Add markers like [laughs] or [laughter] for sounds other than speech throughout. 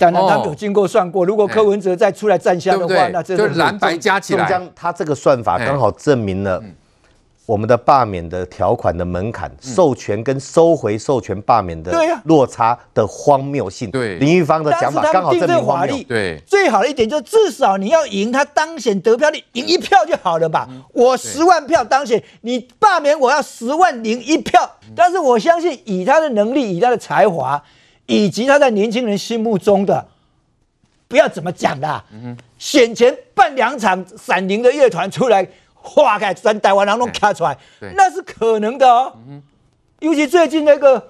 当然他们有经过算过，如果柯文哲再出来站下的话，那这就蓝白加起来，中他这个算法刚好证明了。我们的罢免的条款的门槛、授权跟收回授权罢免的落差的荒谬性，对。林玉芳的讲法刚好证明荒谬。对，最好的一点就是至少你要赢他当选得票率，赢一票就好了吧？我十万票当选，你罢免我要十万零一票。但是我相信以他的能力、以他的才华，以及他在年轻人心目中的，不要怎么讲的，选前办两场闪灵的乐团出来。化开全台湾人拢卡出来，那是可能的哦。尤其最近那个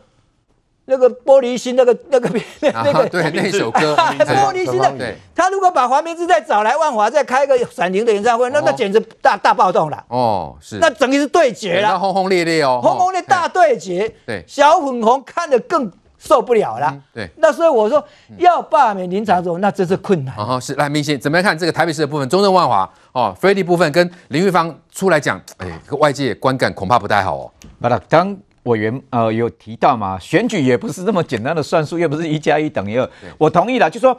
那个玻璃心那个那个那个对那首歌 [laughs] 玻璃心的，他如果把黄明志再找来万华再开个闪灵的演唱会，那那简直大大暴动了。哦，是，那等于是对决了，轰轰烈烈哦，轰轰烈大对决。对，小粉红看得更受不了了。对，那所以我说要罢免林长佐，那真是困难。哦，是来明星怎么样看这个台北市的部分，中正万华。哦，Freddy 部分跟林玉芳出来讲，哎，外界观感恐怕不太好哦。好了，刚委员呃有提到嘛，选举也不是这么简单的算数，又不是一加一等于二。我同意了，就说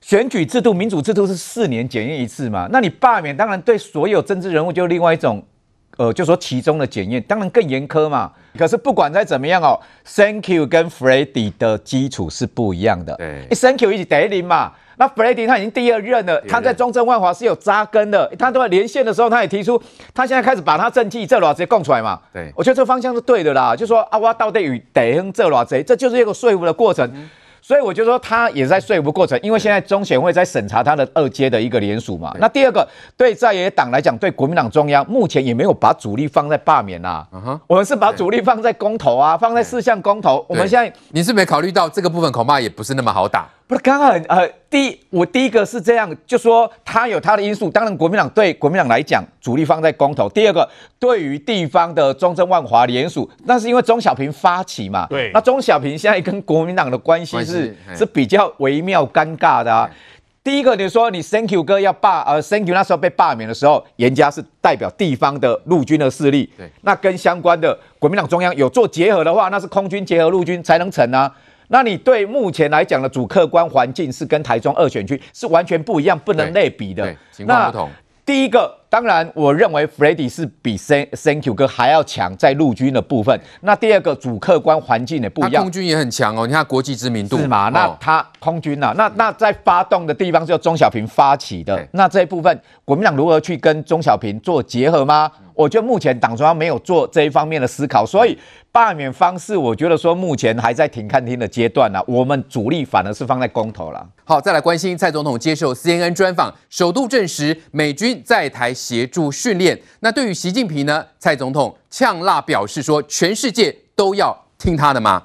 选举制度、民主制度是四年检验一次嘛。那你罢免，当然对所有政治人物就另外一种，呃，就说其中的检验，当然更严苛嘛。可是不管再怎么样哦，Thank you 跟 Freddy 的基础是不一样的。对，Thank you 一起得零嘛。那 Freddy 他已经第二任了，他在中正万华是有扎根的。他都在连线的时候，他也提出，他现在开始把他政绩这直接供出来嘛。对，我觉得这个方向是对的啦。就说啊，我到底与得哼这偌贼，这就是一个说服的过程。嗯、所以我就说他也在说服过程，因为现在中选会在审查他的二阶的一个联署嘛。那第二个，对在野党来讲，对国民党中央目前也没有把主力放在罢免啦。嗯哼，我们是把主力放在公投啊，放在四项公投。我们现在你是没考虑到这个部分，恐怕也不是那么好打。不是刚刚呃，第一我第一个是这样，就说他有他的因素。当然，国民党对国民党来讲，主力放在公投。第二个，对于地方的中正万华联署，那是因为钟小平发起嘛。对。那钟小平现在跟国民党的关系是是比较微妙尴尬的啊。第一个，你说你 Thank you 哥要罢呃 Thank you 那时候被罢免的时候，严家是代表地方的陆军的势力。对。那跟相关的国民党中央有做结合的话，那是空军结合陆军才能成啊。那你对目前来讲的主客观环境是跟台中二选区是完全不一样，不能类比的。情况不同。第一个，当然我认为 Freddy 是比 Thank you 哥还要强在陆军的部分。那第二个主客观环境也不一样，空军也很强哦。你看国际知名度是嘛？那他空军呐、啊，那那在发动的地方是由钟小平发起的。那这一部分国民党如何去跟钟小平做结合吗？我觉得目前党中央没有做这一方面的思考，所以罢免方式，我觉得说目前还在停看听的阶段呢。我们主力反而是放在公投了。好，再来关心蔡总统接受 CNN 专访，首度证实美军在台协助训练。那对于习近平呢？蔡总统呛辣表示说，全世界都要听他的吗？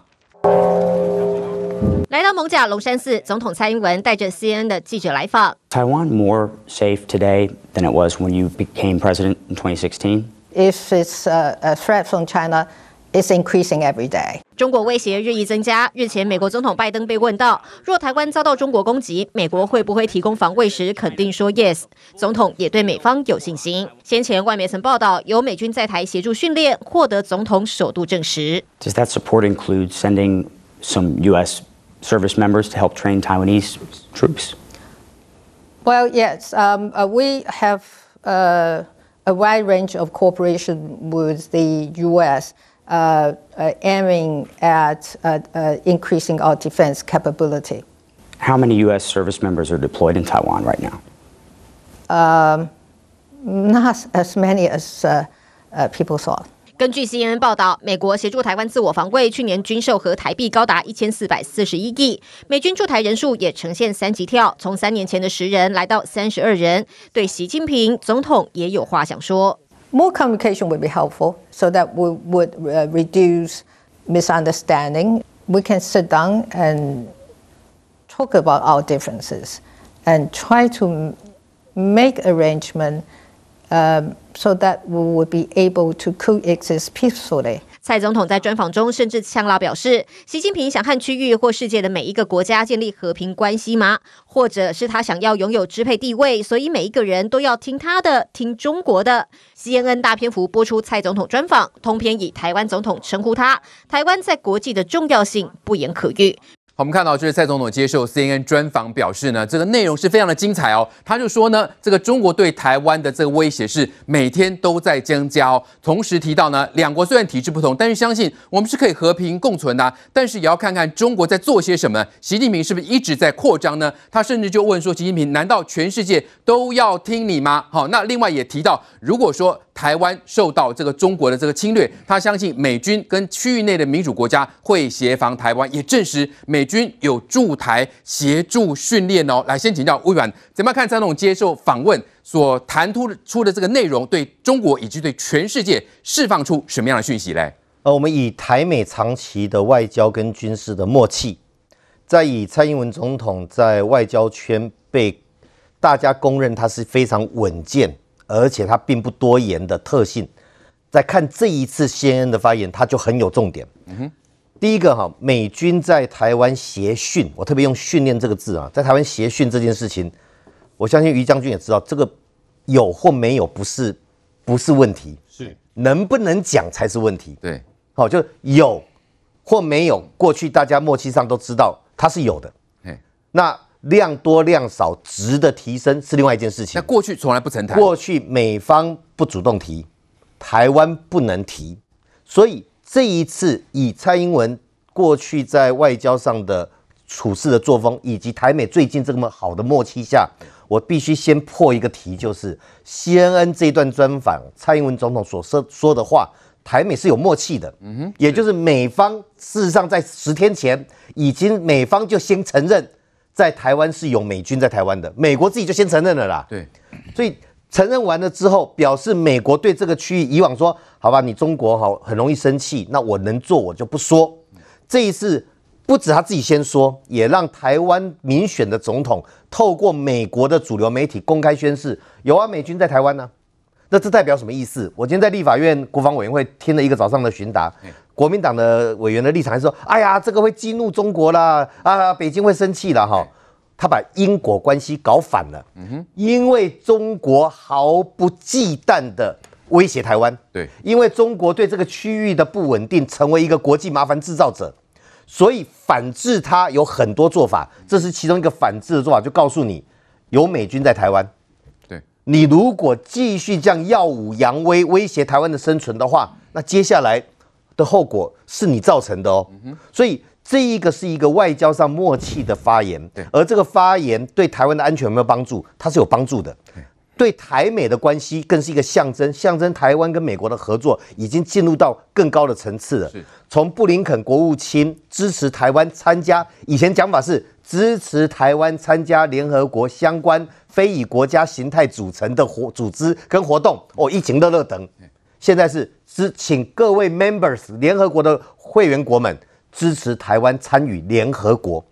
来到蒙贾龙山寺，总统蔡英文带着 CNN 的记者来访。Taiwan more safe today than it was when you became president in 2016? If it's a, a threat from China, it's increasing every day. 中国威胁日益增加。日前，美国总统拜登被问到，若台湾遭到中国攻击，美国会不会提供防卫时，肯定说 yes。总统也对美方有信心。先前外媒曾报道，有美军在台协助训练，获得总统首度证实。Does that support include sending some U.S. service members to help train Taiwanese troops? Well, yes, um, uh, we have uh, a wide range of cooperation with the U.S. Uh, uh, aiming at uh, uh, increasing our defense capability. How many U.S. service members are deployed in Taiwan right now? Um, not as many as people thought. 根据 CNN 报道，美国协助台湾自我防卫，去年军售和台币高达一千四百四十一亿。美军驻台人数也呈现三级跳，从三年前的十人来到三十二人。对习近平总统也有话想说：More communication would be helpful, so that we would reduce misunderstanding. We can sit down and talk about our differences and try to make arrangement. Um, so that we would be able to coexist peacefully. 蔡总统在专访中甚至呛辣表示，习近平想和区域或世界的每一个国家建立和平关系吗？或者是他想要拥有支配地位，所以每一个人都要听他的，听中国的？CNN 大篇幅播出蔡总统专访，通篇以台湾总统称呼他，台湾在国际的重要性不言可喻。我们看到就是蔡总统接受 CNN 专访表示呢，这个内容是非常的精彩哦。他就说呢，这个中国对台湾的这个威胁是每天都在增加哦。同时提到呢，两国虽然体制不同，但是相信我们是可以和平共存的啊。但是也要看看中国在做些什么。习近平是不是一直在扩张呢？他甚至就问说，习近平难道全世界都要听你吗？好，那另外也提到，如果说台湾受到这个中国的这个侵略，他相信美军跟区域内的民主国家会协防台湾，也证实美。军有驻台协助训练哦，来先请教魏远，怎么看蔡总接受访问所谈出出的这个内容，对中国以及对全世界释放出什么样的讯息嘞？呃，我们以台美长期的外交跟军事的默契，再以蔡英文总统在外交圈被大家公认他是非常稳健，而且他并不多言的特性，在看这一次 CNN 的发言，他就很有重点。嗯哼。第一个哈，美军在台湾协训，我特别用“训练”这个字啊，在台湾协训这件事情，我相信于将军也知道，这个有或没有不是不是问题，是能不能讲才是问题。对，好，就有或没有，过去大家默契上都知道它是有的。那量多量少值的提升是另外一件事情。那过去从来不曾谈，过去美方不主动提，台湾不能提，所以。这一次以蔡英文过去在外交上的处事的作风，以及台美最近这么好的默契下，我必须先破一个题，就是 CNN 这一段专访，蔡英文总统所说说的话，台美是有默契的。嗯哼，也就是美方事实上在十天前已经美方就先承认，在台湾是有美军在台湾的，美国自己就先承认了啦。对，所以。承认完了之后，表示美国对这个区域以往说好吧，你中国好很容易生气，那我能做我就不说。这一次不止他自己先说，也让台湾民选的总统透过美国的主流媒体公开宣誓，有啊，美军在台湾呢。那这代表什么意思？我今天在立法院国防委员会听了一个早上的询答，国民党的委员的立场还是说，哎呀，这个会激怒中国啦，啊，北京会生气了哈。他把因果关系搞反了，嗯哼，因为中国毫不忌惮的威胁台湾，对，因为中国对这个区域的不稳定成为一个国际麻烦制造者，所以反制他有很多做法，这是其中一个反制的做法，就告诉你有美军在台湾，对，你如果继续这样耀武扬威威胁台湾的生存的话，那接下来的后果是你造成的哦，嗯，所以。这一个是一个外交上默契的发言，对，而这个发言对台湾的安全有没有帮助？它是有帮助的，对台美的关系更是一个象征，象征台湾跟美国的合作已经进入到更高的层次了。从布林肯国务卿支持台湾参加，以前讲法是支持台湾参加联合国相关非以国家形态组成的活组织跟活动，哦，一情乐乐等，现在是支请各位 members 联合国的会员国们。支持台湾参与联合国，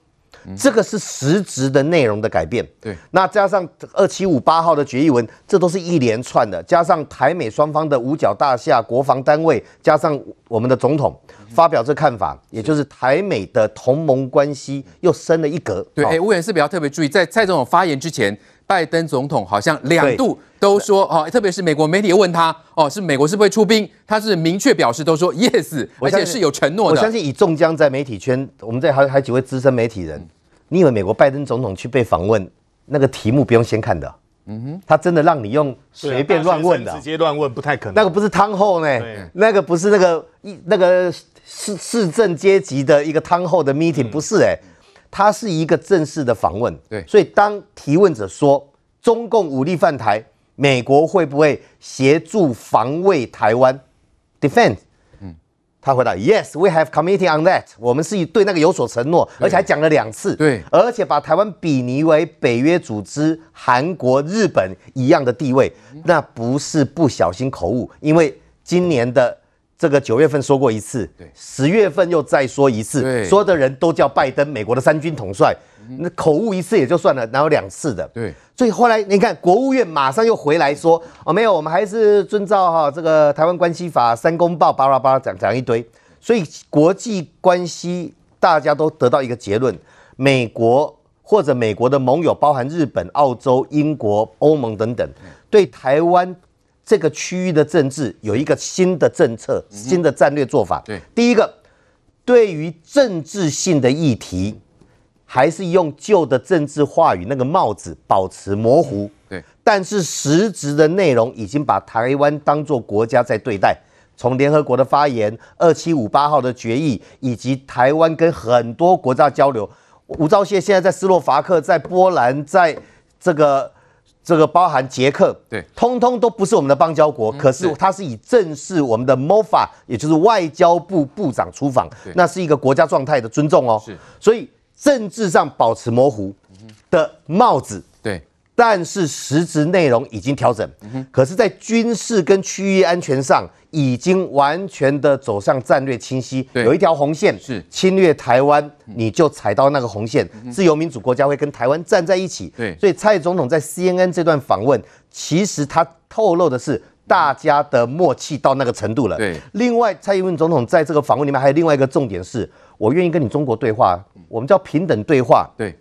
这个是实质的内容的改变。对，那加上二七五八号的决议文，这都是一连串的。加上台美双方的五角大厦、国防单位，加上我们的总统发表这看法，也就是台美的同盟关系又升了一格。对，哎，吴远是比较特别注意，在蔡总统发言之前。拜登总统好像两度都说哦，特别是美国媒体问他哦，是美国是不会出兵，他是明确表示都说 yes，而且是有承诺的。我相信以中江在媒体圈，我们这还还几位资深媒体人，你以为美国拜登总统去被访问，那个题目不用先看的？嗯哼，他真的让你用随便乱问的，直接乱问不太可能。那个不是汤后呢，那个不是那个一那个市市政阶级的一个汤后的 meeting，不是哎。它是一个正式的访问，对，所以当提问者说中共武力犯台，美国会不会协助防卫台湾？Defend，嗯，他回答：Yes，we have committed on that。我们是对那个有所承诺，而且还讲了两次，对，而且把台湾比拟为北约组织、韩国、日本一样的地位，那不是不小心口误，因为今年的。这个九月份说过一次，对，十月份又再说一次，对，所有的人都叫拜登，美国的三军统帅，那口误一次也就算了，哪有两次的？对，所以后来你看，国务院马上又回来说，哦，没有，我们还是遵照哈这个台湾关系法三公报，巴拉巴拉讲讲一堆，所以国际关系大家都得到一个结论，美国或者美国的盟友，包含日本、澳洲、英国、欧盟等等，对台湾。这个区域的政治有一个新的政策、新的战略做法。对，第一个，对于政治性的议题，还是用旧的政治话语那个帽子保持模糊。对，但是实质的内容已经把台湾当作国家在对待。从联合国的发言、二七五八号的决议，以及台湾跟很多国家交流，吴钊燮现在在斯洛伐克、在波兰、在这个这个包含捷克，对，通通都不是我们的邦交国，嗯、可是它是以正式我们的 MOFA，也就是外交部部长出访，那是一个国家状态的尊重哦。是，所以政治上保持模糊的帽子，对，但是实质内容已经调整。嗯、可是，在军事跟区域安全上。已经完全的走向战略清晰，有一条红线是侵略台湾，你就踩到那个红线。自由民主国家会跟台湾站在一起。对，所以蔡总统在 CNN 这段访问，其实他透露的是大家的默契到那个程度了。对，另外蔡英文总统在这个访问里面还有另外一个重点是，我愿意跟你中国对话，我们叫平等对话。对。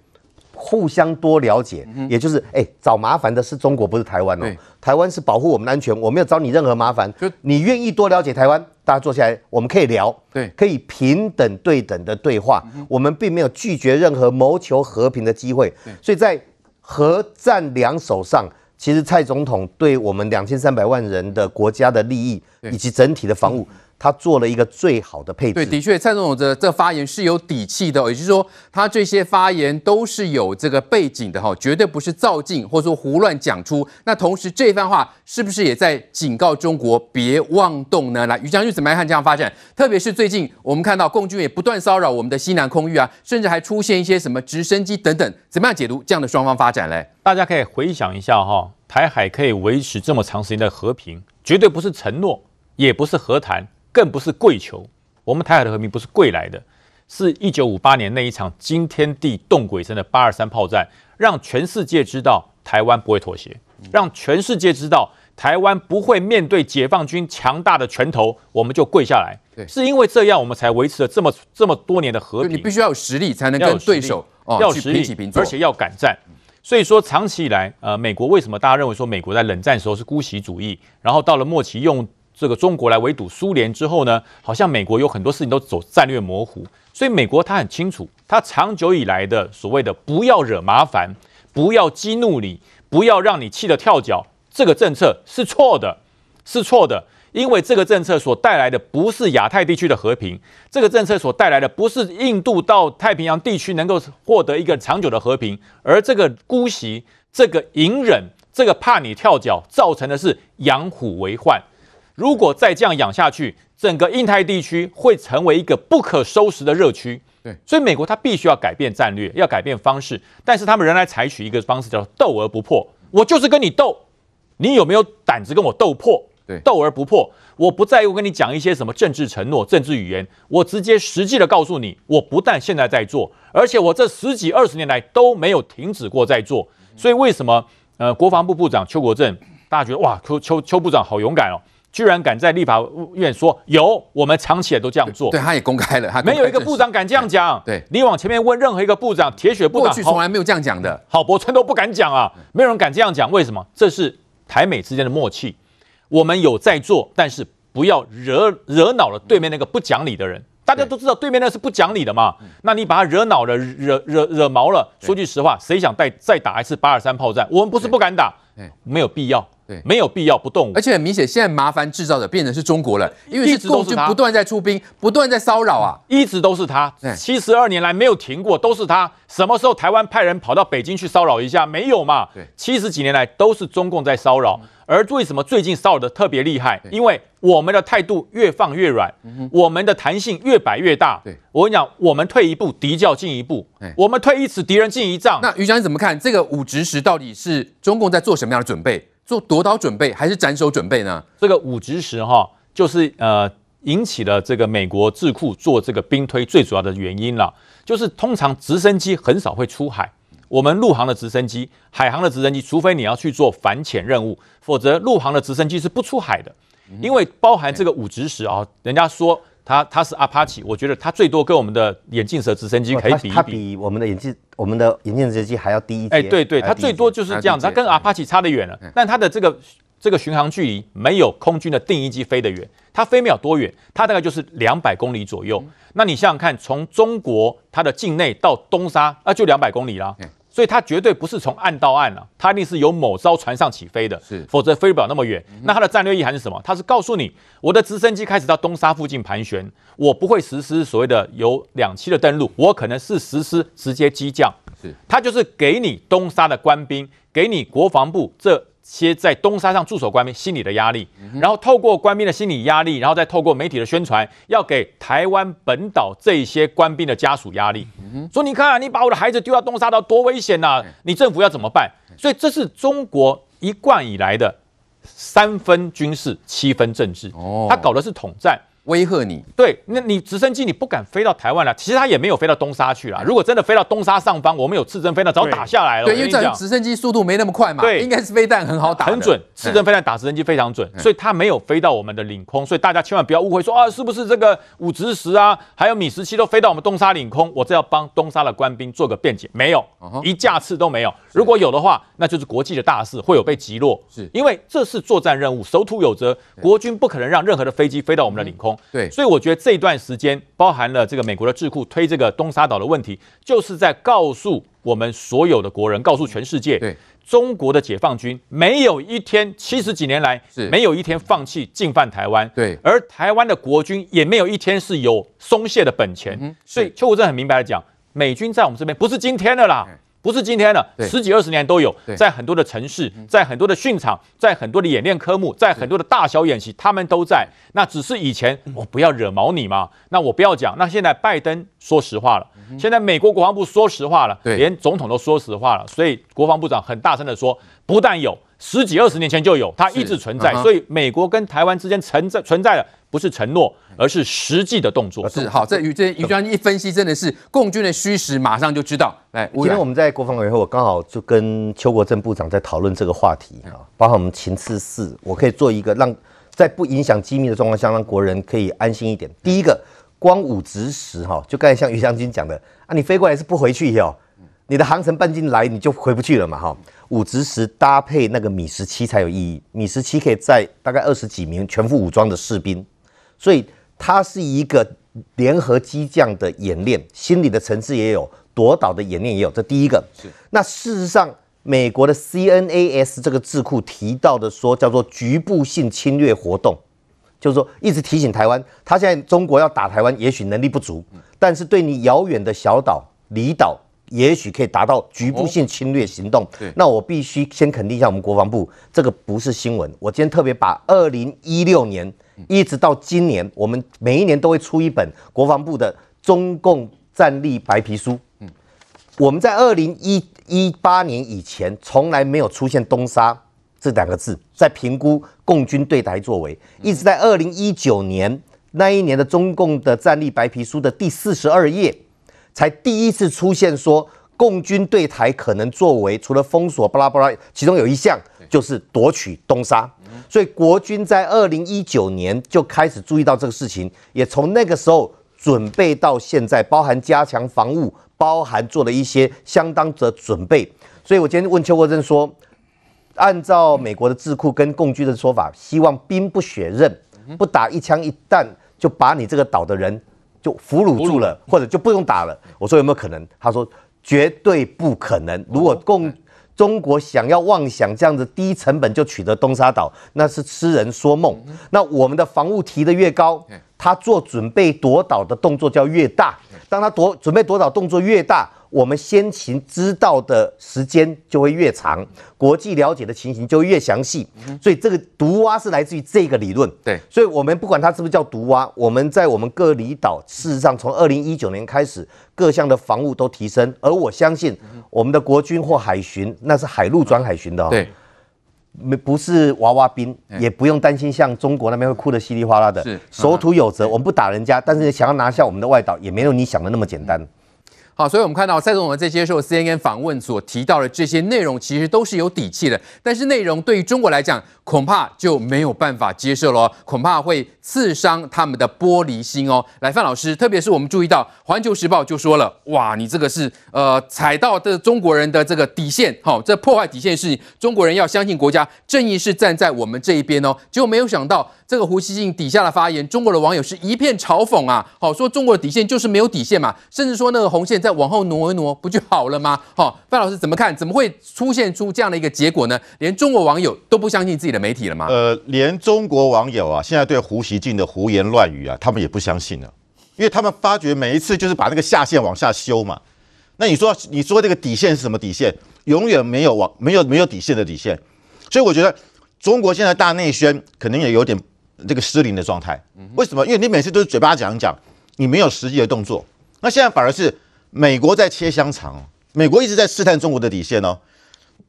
互相多了解，也就是哎、欸，找麻烦的是中国，不是台湾哦。台湾是保护我们的安全，我没有找你任何麻烦。就你愿意多了解台湾，大家坐下来，我们可以聊，对，可以平等对等的对话。我们并没有拒绝任何谋求和平的机会。所以在核战两手上，其实蔡总统对我们两千三百万人的国家的利益以及整体的防务。他做了一个最好的配置。对，的确，蔡总统的这发言是有底气的，也就是说，他这些发言都是有这个背景的哈，绝对不是造镜或者说胡乱讲出。那同时，这番话是不是也在警告中国别妄动呢？来，于将军怎么样看这样发展？特别是最近我们看到共军也不断骚扰我们的西南空域啊，甚至还出现一些什么直升机等等，怎么样解读这样的双方发展嘞？大家可以回想一下哈，台海可以维持这么长时间的和平，绝对不是承诺，也不是和谈。更不是跪求，我们台海的和平不是跪来的，是一九五八年那一场惊天地动鬼神的八二三炮战，让全世界知道台湾不会妥协，让全世界知道台湾不会面对解放军强大的拳头，我们就跪下来。对，是因为这样，我们才维持了这么这么多年的和平。你必须要有实力，才能跟对手要有实力，而且要敢战。所以说，长期以来，呃，美国为什么大家认为说美国在冷战时候是姑息主义，然后到了末期用。这个中国来围堵苏联之后呢，好像美国有很多事情都走战略模糊，所以美国他很清楚，他长久以来的所谓的不要惹麻烦，不要激怒你，不要让你气得跳脚，这个政策是错的，是错的，因为这个政策所带来的不是亚太地区的和平，这个政策所带来的不是印度到太平洋地区能够获得一个长久的和平，而这个姑息，这个隐忍，这个怕你跳脚，造成的是养虎为患。如果再这样养下去，整个印太地区会成为一个不可收拾的热区。对，所以美国它必须要改变战略，要改变方式，但是他们仍然采取一个方式，叫斗而不破。我就是跟你斗，你有没有胆子跟我斗破？对，斗而不破。我不在乎跟你讲一些什么政治承诺、政治语言，我直接实际的告诉你，我不但现在在做，而且我这十几二十年来都没有停止过在做。所以为什么呃，国防部部长邱国正，大家觉得哇，邱邱邱部长好勇敢哦。居然敢在立法院说有，我们长期也都这样做。对，他也公开了，他没有一个部长敢这样讲。对，你往前面问任何一个部长，铁血部长，过去从来没有这样讲的。郝柏村都不敢讲啊，没有人敢这样讲。为什么？这是台美之间的默契。我们有在做，但是不要惹惹恼了对面那个不讲理的人。大家都知道对面那是不讲理的嘛。那你把他惹恼了，惹惹惹毛了。说句实话，谁想再再打一次八二三炮战？我们不是不敢打，没有必要。对，没有必要不动。武，而且很明显，现在麻烦制造者变成是中国了，因为是共军不断在出兵，不断在骚扰啊，一直都是他，七十二年来没有停过，都是他。什么时候台湾派人跑到北京去骚扰一下？没有嘛？对，七十几年来都是中共在骚扰，而为什么最近骚扰的特别厉害？因为我们的态度越放越软，我们的弹性越摆越大。对，我跟你讲，我们退一步，敌就要进一步；我们退一尺，敌人进一丈。那于将你怎么看？这个五直十到底是中共在做什么样的准备？做夺岛准备还是斩首准备呢？这个五直十哈，就是呃引起了这个美国智库做这个兵推最主要的原因了。就是通常直升机很少会出海，我们陆航的直升机、海航的直升机，除非你要去做反潜任务，否则陆航的直升机是不出海的。因为包含这个五直十啊，人家说。它它是阿帕奇，我觉得它最多跟我们的眼镜蛇直升机可以比一比。它比我们的眼镜我们的眼镜直升机还要低一阶。哎，对对，它最多就是这样子，它跟阿帕奇差得远了。但它的这个这个巡航距离没有空军的定翼机飞得远，它飞不了多远，它大概就是两百公里左右。那你想想看，从中国它的境内到东沙，那就两百公里啦。所以它绝对不是从岸到岸了，啊，它一定是由某艘船上起飞的，是，否则飞不了那么远。那它的战略意涵是什么？它是告诉你，我的直升机开始到东沙附近盘旋，我不会实施所谓的有两栖的登陆，我可能是实施直接机降。是，它就是给你东沙的官兵，给你国防部这。些在东沙上驻守官兵心理的压力，然后透过官兵的心理压力，然后再透过媒体的宣传，要给台湾本岛这些官兵的家属压力，说你看，你把我的孩子丢到东沙岛多危险呐！你政府要怎么办？所以这是中国一贯以来的三分军事，七分政治。哦，他搞的是统战。威吓你，对，那你直升机你不敢飞到台湾了，其实它也没有飞到东沙去了。如果真的飞到东沙上方，我们有刺针飞弹早打下来了。对，因为这直升机速度没那么快嘛，对，应该是飞弹很好打，很准，刺针飞弹打直升机非常准，所以它没有飞到我们的领空。所以大家千万不要误会说啊，是不是这个武直十啊，还有米十七都飞到我们东沙领空？我这要帮东沙的官兵做个辩解，没有，一架次都没有。如果有的话，那就是国际的大事，会有被击落。是因为这是作战任务，守土有责，国军不可能让任何的飞机飞到我们的领空。对，所以我觉得。这一段时间包含了这个美国的智库推这个东沙岛的问题，就是在告诉我们所有的国人，告诉全世界，对。中国的解放军没有一天七十几年来是。没有一天放弃进犯台湾，对，而台湾的国军也没有一天是有松懈的本钱，所以邱国正很明白的讲，美军在我们这边不是今天的啦。不是今天了，十几二十年都有，在很多的城市，在很多的训场，在很多的演练科目，在很多的大小演习，他们都在。那只是以前我不要惹毛你嘛，那我不要讲。那现在拜登说实话了，现在美国国防部说实话了，连总统都说实话了，所以国防部长很大声的说，不但有，十几二十年前就有，它一直存在。所以美国跟台湾之间存在存在的不是承诺。而是实际的动作是好，这于这于将军一分析，真的是共军的虚实，马上就知道。来，今天我们在国防委员会，我刚好就跟邱国正部长在讨论这个话题啊，包括我们情治四，我可以做一个让在不影响机密的状况下，让国人可以安心一点。第一个，光武直十哈，就刚才像于将军讲的啊，你飞过来是不回去哟，你的航程半径来你就回不去了嘛哈。武直十搭配那个米十七才有意义，米十七可以在大概二十几名全副武装的士兵，所以。它是一个联合机将的演练，心理的层次也有，夺岛的演练也有。这第一个。是。那事实上，美国的 CNAS 这个智库提到的说，叫做局部性侵略活动，就是说一直提醒台湾，他现在中国要打台湾，也许能力不足，但是对你遥远的小岛、离岛，也许可以达到局部性侵略行动。对。那我必须先肯定一下我们国防部，这个不是新闻。我今天特别把二零一六年。一直到今年，我们每一年都会出一本国防部的中共战力白皮书。嗯，我们在二零一八年以前从来没有出现东沙这两个字，在评估共军对台作为，一直在二零一九年那一年的中共的战力白皮书的第四十二页，才第一次出现说共军对台可能作为，除了封锁巴拉巴拉，其中有一项就是夺取东沙。所以国军在二零一九年就开始注意到这个事情，也从那个时候准备到现在，包含加强防务，包含做了一些相当的准备。所以我今天问邱国正说，按照美国的智库跟共军的说法，希望兵不血刃，不打一枪一弹就把你这个岛的人就俘虏住了，或者就不用打了。我说有没有可能？他说绝对不可能。如果共中国想要妄想这样子低成本就取得东沙岛，那是痴人说梦。那我们的防务提得越高，他做准备夺岛的动作就要越大。当他夺准备夺岛动作越大，我们先行知道的时间就会越长，国际了解的情形就会越详细。所以这个毒蛙是来自于这个理论。对，所以我们不管它是不是叫毒蛙，我们在我们各离岛，事实上从二零一九年开始，各项的防务都提升。而我相信我们的国军或海巡，那是海陆转海巡的哦。对，没不是娃娃兵，也不用担心像中国那边会哭得稀里哗啦的。是，守土有责，我们不打人家，但是想要拿下我们的外岛，也没有你想的那么简单。好，所以我们看到蔡总统在接受 CNN 访问所提到的这些内容，其实都是有底气的。但是内容对于中国来讲，恐怕就没有办法接受了，恐怕会刺伤他们的玻璃心哦。来，范老师，特别是我们注意到《环球时报》就说了，哇，你这个是呃踩到的中国人的这个底线，好、哦，这破坏底线是中国人要相信国家正义是站在我们这一边哦。结果没有想到，这个胡锡进底下的发言，中国的网友是一片嘲讽啊，好、说中国的底线就是没有底线嘛，甚至说那个红线。再往后挪一挪，不就好了吗？好、范老师怎么看？怎么会出现出这样的一个结果呢？连中国网友都不相信自己的媒体了吗？呃，连中国网友啊，现在对胡锡进的胡言乱语啊，他们也不相信了，因为他们发觉每一次就是把那个下线往下修嘛。那你说，你说这个底线是什么底线？永远没有往没有没有底线的底线。所以我觉得中国现在大内宣可能也有点这个失灵的状态。为什么？因为你每次都是嘴巴讲讲，你没有实际的动作。那现在反而是。美国在切香肠，美国一直在试探中国的底线哦。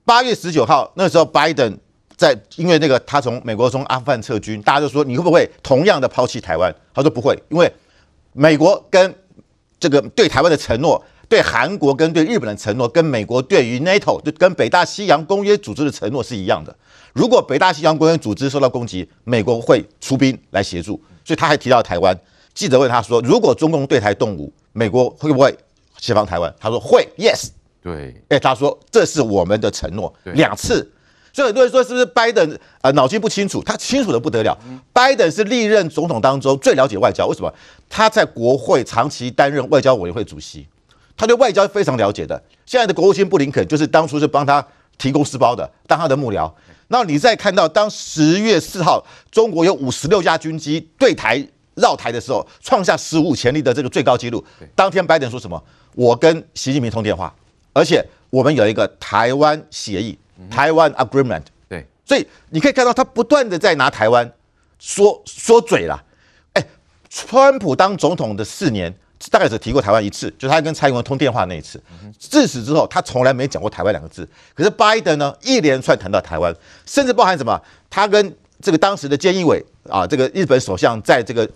八月十九号那时候，拜登在因为那个他从美国从阿富汗撤军，大家就说你会不会同样的抛弃台湾？他说不会，因为美国跟这个对台湾的承诺，对韩国跟对日本的承诺，跟美国对于 NATO 就跟北大西洋公约组织的承诺是一样的。如果北大西洋公约组织受到攻击，美国会出兵来协助。所以他还提到台湾。记者问他说，如果中共对台动武，美国会不会？协防台湾，他说会，yes，对，哎，他说这是我们的承诺，两次，所以很多人说是不是拜登呃脑筋不清楚？他清楚的不得了。拜登是历任总统当中最了解外交，为什么？他在国会长期担任外交委员会主席，他对外交非常了解的。现在的国务卿布林肯就是当初是帮他提供私包的，当他的幕僚。然后你再看到，当十月四号中国有五十六架军机对台绕台的时候，创下史无前例的这个最高纪录。当天拜登说什么？我跟习近平通电话，而且我们有一个台湾协议，台湾 agreement。对，所以你可以看到他不断的在拿台湾说说嘴了。哎，川普当总统的四年，大概只提过台湾一次，就他跟蔡英文通电话那一次。自此之后，他从来没讲过台湾两个字。可是拜登呢，一连串谈到台湾，甚至包含什么？他跟这个当时的菅义伟啊，这个日本首相在这个。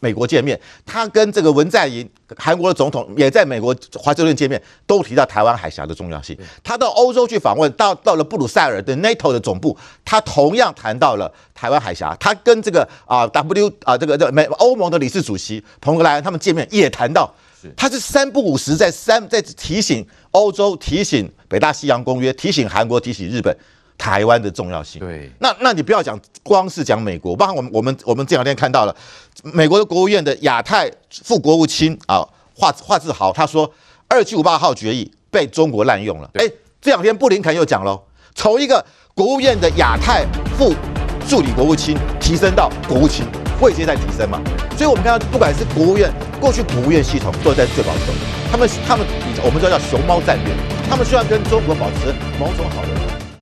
美国见面，他跟这个文在寅，韩国的总统也在美国华盛顿见面，都提到台湾海峡的重要性。他到欧洲去访问，到到了布鲁塞尔的 NATO 的总部，他同样谈到了台湾海峡。他跟这个啊 W 啊这个这美欧盟的理事主席彭格莱恩他们见面也谈到，他是三不五时在三在提醒欧洲，提醒北大西洋公约，提醒韩国，提醒日本。台湾的重要性。对，那那你不要讲，光是讲美国，包括我们我们我们这两天看到了，美国的国务院的亚太副国务卿啊，华华志豪他说，二七五八号决议被中国滥用了。哎，这两天布林肯又讲喽，从一个国务院的亚太副助理国务卿提升到国务卿，位阶在提升嘛。所以我们看到，不管是国务院过去国务院系统都在最保守，他们他们我们叫叫熊猫战略，他们希望跟中国保持某种好的。